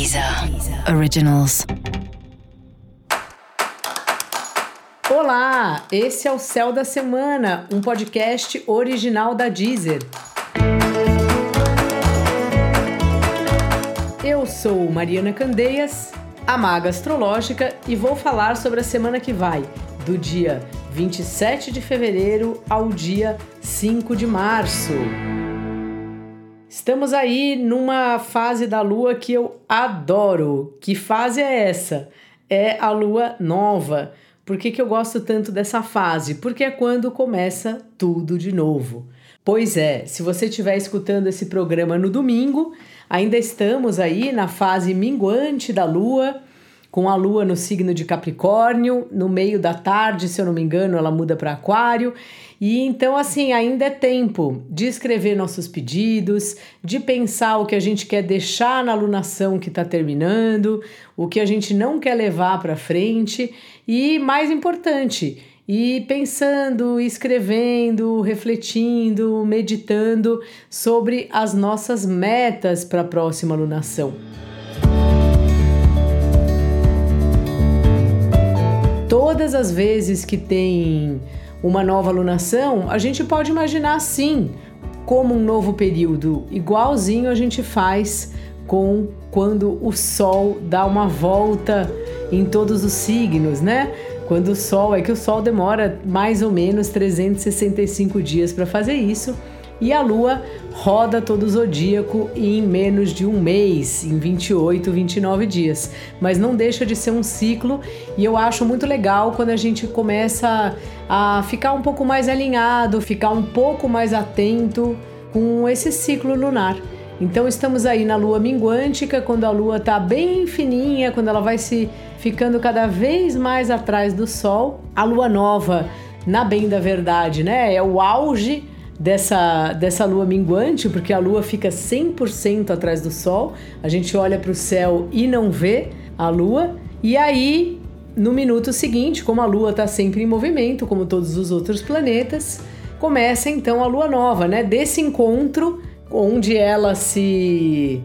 Deezer Originals. Olá, esse é o Céu da Semana, um podcast original da Deezer. Eu sou Mariana Candeias, a maga astrológica, e vou falar sobre a semana que vai, do dia 27 de fevereiro ao dia 5 de março. Estamos aí numa fase da lua que eu adoro. Que fase é essa? É a lua nova. Por que, que eu gosto tanto dessa fase? Porque é quando começa tudo de novo. Pois é, se você estiver escutando esse programa no domingo, ainda estamos aí na fase minguante da lua com a lua no signo de Capricórnio, no meio da tarde, se eu não me engano, ela muda para Aquário. E então, assim, ainda é tempo de escrever nossos pedidos, de pensar o que a gente quer deixar na alunação que está terminando, o que a gente não quer levar para frente e, mais importante, e pensando, escrevendo, refletindo, meditando sobre as nossas metas para a próxima alunação. Todas as vezes que tem uma nova alunação, a gente pode imaginar assim, como um novo período, igualzinho a gente faz com quando o Sol dá uma volta em todos os signos, né? Quando o Sol, é que o Sol demora mais ou menos 365 dias para fazer isso e a Lua roda todo o zodíaco em menos de um mês, em 28, 29 dias. Mas não deixa de ser um ciclo e eu acho muito legal quando a gente começa a ficar um pouco mais alinhado, ficar um pouco mais atento com esse ciclo lunar. Então estamos aí na lua minguântica, quando a lua está bem fininha, quando ela vai se ficando cada vez mais atrás do sol. A lua nova, na bem da verdade, né? É o auge dessa, dessa lua minguante, porque a lua fica 100% atrás do sol, a gente olha para o céu e não vê a lua, e aí no minuto seguinte, como a lua está sempre em movimento, como todos os outros planetas, começa então a lua nova, né? Desse encontro onde ela se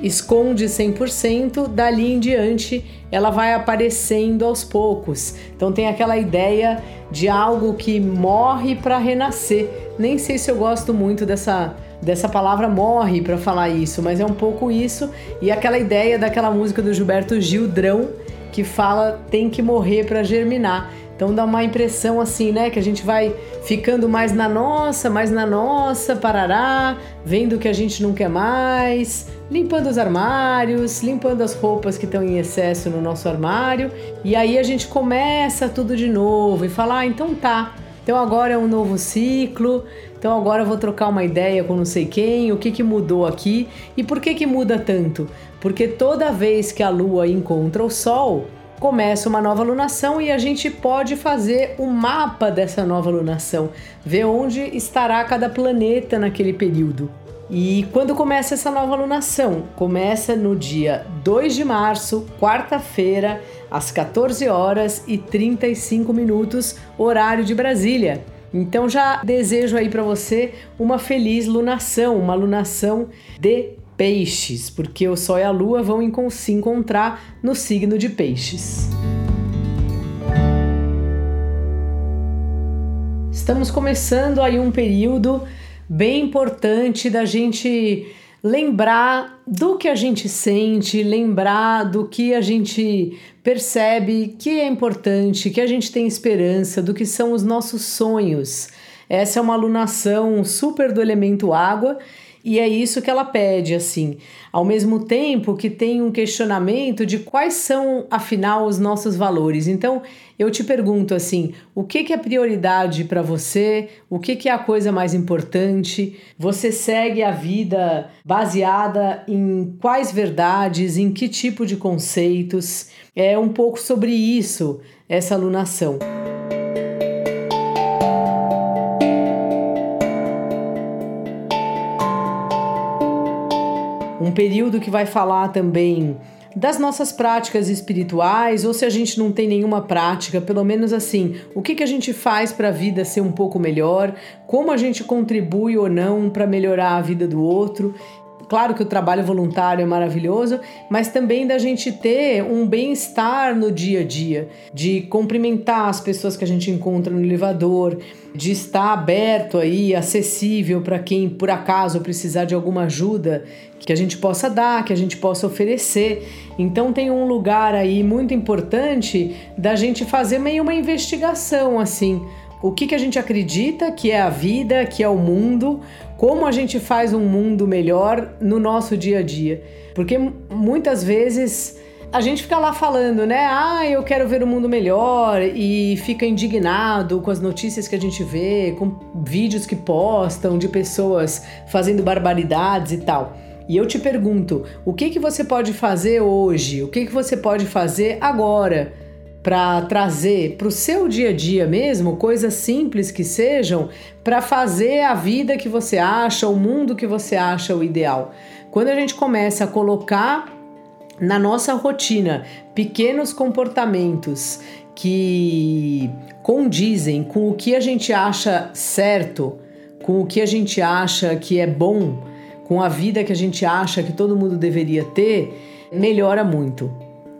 esconde 100%, dali em diante ela vai aparecendo aos poucos. Então tem aquela ideia de algo que morre para renascer. Nem sei se eu gosto muito dessa dessa palavra morre para falar isso, mas é um pouco isso e aquela ideia daquela música do Gilberto Gildrão que fala tem que morrer para germinar. Então dá uma impressão assim, né, que a gente vai ficando mais na nossa, mais na nossa, parará, vendo o que a gente não quer mais, limpando os armários, limpando as roupas que estão em excesso no nosso armário, e aí a gente começa tudo de novo e fala: "Ah, então tá. Então agora é um novo ciclo. Então agora eu vou trocar uma ideia com não sei quem, o que que mudou aqui e por que que muda tanto? Porque toda vez que a lua encontra o sol, começa uma nova lunação e a gente pode fazer o um mapa dessa nova lunação, ver onde estará cada planeta naquele período. E quando começa essa nova lunação? Começa no dia 2 de março, quarta-feira, às 14 horas e 35 minutos, horário de Brasília. Então já desejo aí para você uma feliz lunação, uma lunação de Peixes, porque o Sol e a Lua vão se encontrar no signo de Peixes. Estamos começando aí um período bem importante da gente lembrar do que a gente sente, lembrar do que a gente percebe que é importante, que a gente tem esperança, do que são os nossos sonhos. Essa é uma alunação super do elemento água e é isso que ela pede, assim, ao mesmo tempo que tem um questionamento de quais são, afinal, os nossos valores. Então, eu te pergunto assim: o que, que é prioridade para você? O que, que é a coisa mais importante? Você segue a vida baseada em quais verdades, em que tipo de conceitos? É um pouco sobre isso essa alunação. Período que vai falar também das nossas práticas espirituais, ou se a gente não tem nenhuma prática, pelo menos assim, o que, que a gente faz para a vida ser um pouco melhor, como a gente contribui ou não para melhorar a vida do outro. Claro que o trabalho voluntário é maravilhoso, mas também da gente ter um bem-estar no dia a dia, de cumprimentar as pessoas que a gente encontra no elevador, de estar aberto aí, acessível para quem por acaso precisar de alguma ajuda que a gente possa dar, que a gente possa oferecer. Então tem um lugar aí muito importante da gente fazer meio uma investigação assim o que, que a gente acredita que é a vida, que é o mundo, como a gente faz um mundo melhor no nosso dia a dia. Porque muitas vezes a gente fica lá falando, né? Ah, eu quero ver o um mundo melhor e fica indignado com as notícias que a gente vê, com vídeos que postam de pessoas fazendo barbaridades e tal. E eu te pergunto, o que que você pode fazer hoje? O que que você pode fazer agora? Para trazer para o seu dia a dia mesmo coisas simples que sejam para fazer a vida que você acha, o mundo que você acha o ideal. Quando a gente começa a colocar na nossa rotina pequenos comportamentos que condizem com o que a gente acha certo, com o que a gente acha que é bom, com a vida que a gente acha que todo mundo deveria ter, melhora muito,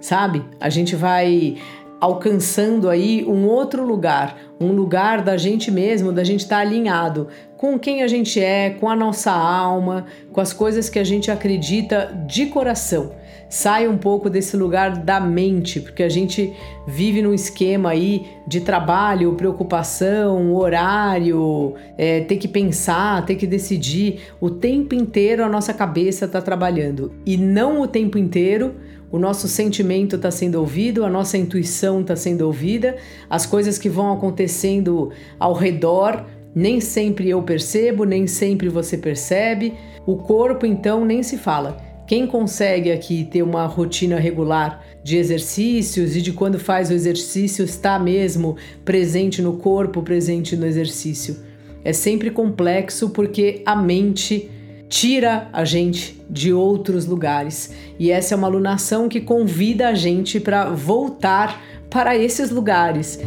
sabe? A gente vai alcançando aí um outro lugar, um lugar da gente mesmo, da gente estar tá alinhado com quem a gente é, com a nossa alma, com as coisas que a gente acredita de coração. Sai um pouco desse lugar da mente, porque a gente vive num esquema aí de trabalho, preocupação, horário, é, ter que pensar, ter que decidir. O tempo inteiro a nossa cabeça está trabalhando e não o tempo inteiro o nosso sentimento está sendo ouvido, a nossa intuição está sendo ouvida, as coisas que vão acontecendo ao redor, nem sempre eu percebo, nem sempre você percebe. O corpo, então, nem se fala. Quem consegue aqui ter uma rotina regular de exercícios e de quando faz o exercício está mesmo presente no corpo, presente no exercício? É sempre complexo porque a mente tira a gente de outros lugares. E essa é uma alunação que convida a gente para voltar para esses lugares.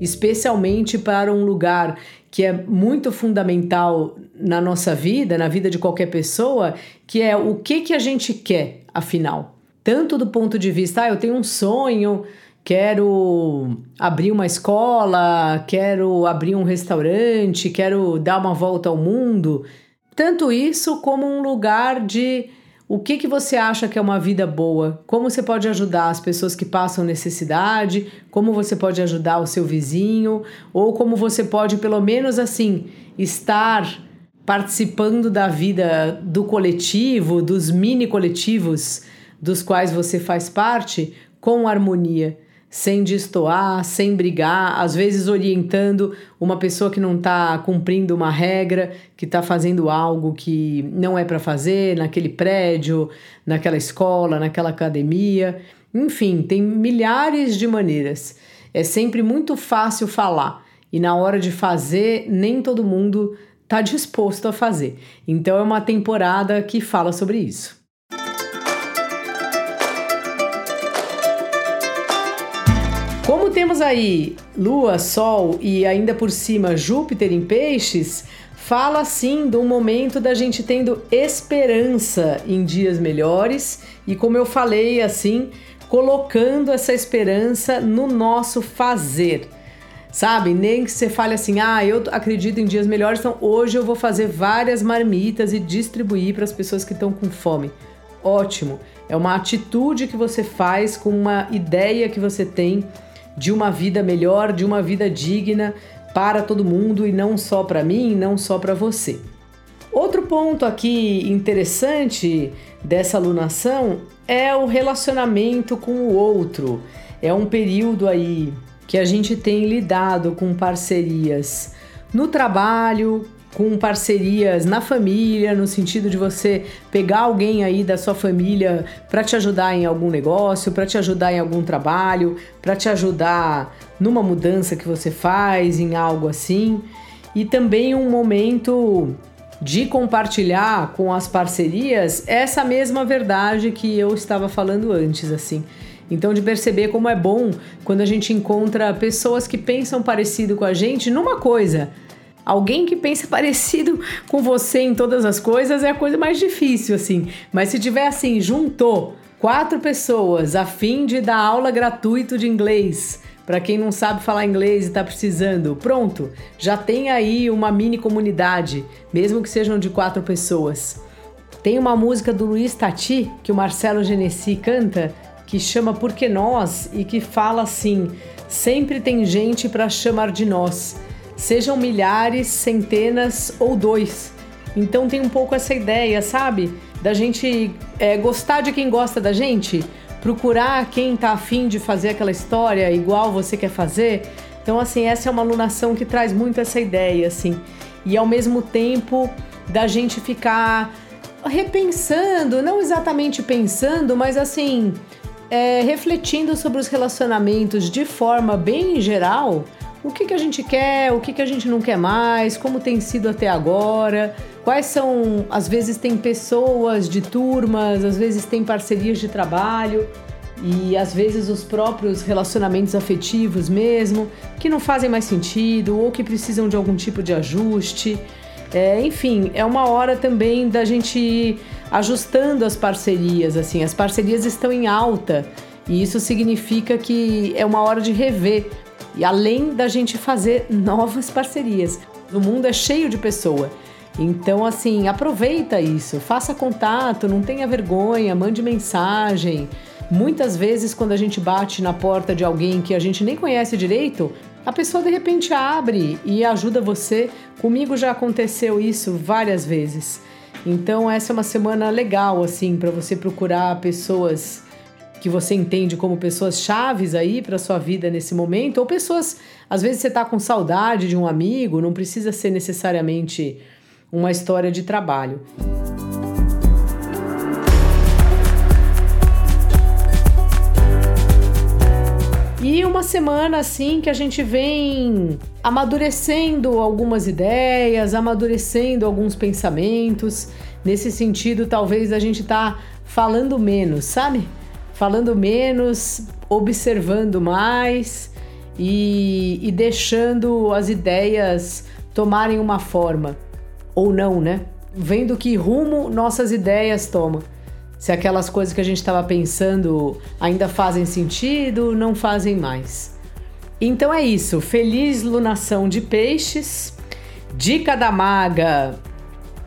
Especialmente para um lugar que é muito fundamental na nossa vida, na vida de qualquer pessoa, que é o que, que a gente quer, afinal. Tanto do ponto de vista, ah, eu tenho um sonho, quero abrir uma escola, quero abrir um restaurante, quero dar uma volta ao mundo. Tanto isso como um lugar de o que, que você acha que é uma vida boa? Como você pode ajudar as pessoas que passam necessidade? Como você pode ajudar o seu vizinho? Ou como você pode, pelo menos assim, estar participando da vida do coletivo, dos mini coletivos dos quais você faz parte, com harmonia sem destoar, sem brigar, às vezes orientando uma pessoa que não está cumprindo uma regra, que está fazendo algo que não é para fazer naquele prédio, naquela escola, naquela academia. Enfim, tem milhares de maneiras. É sempre muito fácil falar e na hora de fazer, nem todo mundo está disposto a fazer. Então é uma temporada que fala sobre isso. Temos aí Lua, Sol e ainda por cima Júpiter em Peixes, fala sim de um momento da gente tendo esperança em dias melhores e, como eu falei, assim, colocando essa esperança no nosso fazer. Sabe? Nem que você fale assim, ah, eu acredito em dias melhores, então hoje eu vou fazer várias marmitas e distribuir para as pessoas que estão com fome. Ótimo! É uma atitude que você faz com uma ideia que você tem de uma vida melhor, de uma vida digna para todo mundo e não só para mim, não só para você. Outro ponto aqui interessante dessa alunação é o relacionamento com o outro. É um período aí que a gente tem lidado com parcerias no trabalho, com parcerias na família, no sentido de você pegar alguém aí da sua família para te ajudar em algum negócio, para te ajudar em algum trabalho, para te ajudar numa mudança que você faz, em algo assim. E também um momento de compartilhar com as parcerias essa mesma verdade que eu estava falando antes, assim. Então, de perceber como é bom quando a gente encontra pessoas que pensam parecido com a gente numa coisa Alguém que pensa parecido com você em todas as coisas é a coisa mais difícil, assim. Mas se tiver assim, juntou quatro pessoas a fim de dar aula gratuito de inglês. Para quem não sabe falar inglês e está precisando, pronto, já tem aí uma mini comunidade, mesmo que sejam de quatro pessoas. Tem uma música do Luiz Tati que o Marcelo Genesi canta que chama Porque Nós e que fala assim: sempre tem gente para chamar de nós sejam milhares, centenas ou dois. Então tem um pouco essa ideia, sabe? Da gente é, gostar de quem gosta da gente, procurar quem tá afim de fazer aquela história igual você quer fazer. Então, assim, essa é uma alunação que traz muito essa ideia, assim. E ao mesmo tempo da gente ficar repensando, não exatamente pensando, mas assim, é, refletindo sobre os relacionamentos de forma bem geral o que, que a gente quer, o que, que a gente não quer mais, como tem sido até agora, quais são. Às vezes tem pessoas de turmas, às vezes tem parcerias de trabalho e às vezes os próprios relacionamentos afetivos mesmo, que não fazem mais sentido ou que precisam de algum tipo de ajuste. É, enfim, é uma hora também da gente ir ajustando as parcerias, assim, as parcerias estão em alta e isso significa que é uma hora de rever e além da gente fazer novas parcerias. O mundo é cheio de pessoa. Então, assim, aproveita isso, faça contato, não tenha vergonha, mande mensagem. Muitas vezes, quando a gente bate na porta de alguém que a gente nem conhece direito, a pessoa de repente abre e ajuda você. Comigo já aconteceu isso várias vezes. Então, essa é uma semana legal, assim, para você procurar pessoas que você entende como pessoas chaves aí para sua vida nesse momento, ou pessoas, às vezes você está com saudade de um amigo, não precisa ser necessariamente uma história de trabalho. E uma semana assim que a gente vem amadurecendo algumas ideias, amadurecendo alguns pensamentos. Nesse sentido, talvez a gente tá falando menos, sabe? Falando menos, observando mais e, e deixando as ideias tomarem uma forma. Ou não, né? Vendo que rumo nossas ideias tomam. Se aquelas coisas que a gente estava pensando ainda fazem sentido, não fazem mais. Então é isso. Feliz lunação de peixes. Dica da maga: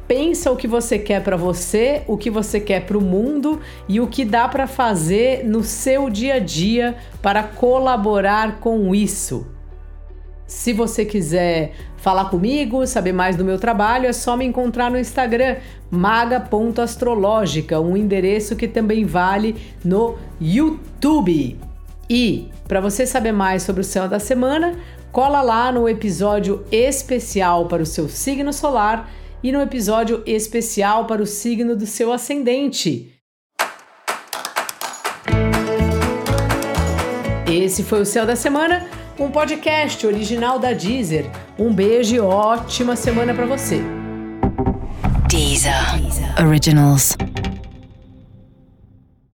pensa o que você quer para você, o que você quer para o mundo e o que dá para fazer no seu dia a dia para colaborar com isso. Se você quiser falar comigo, saber mais do meu trabalho, é só me encontrar no Instagram maga.astrológica, um endereço que também vale no YouTube. E para você saber mais sobre o céu da semana, cola lá no episódio especial para o seu signo solar e no episódio especial para o signo do seu ascendente. Esse foi o Céu da Semana, um podcast original da Deezer. Um beijo e ótima semana para você. Deezer. Deezer. Originals.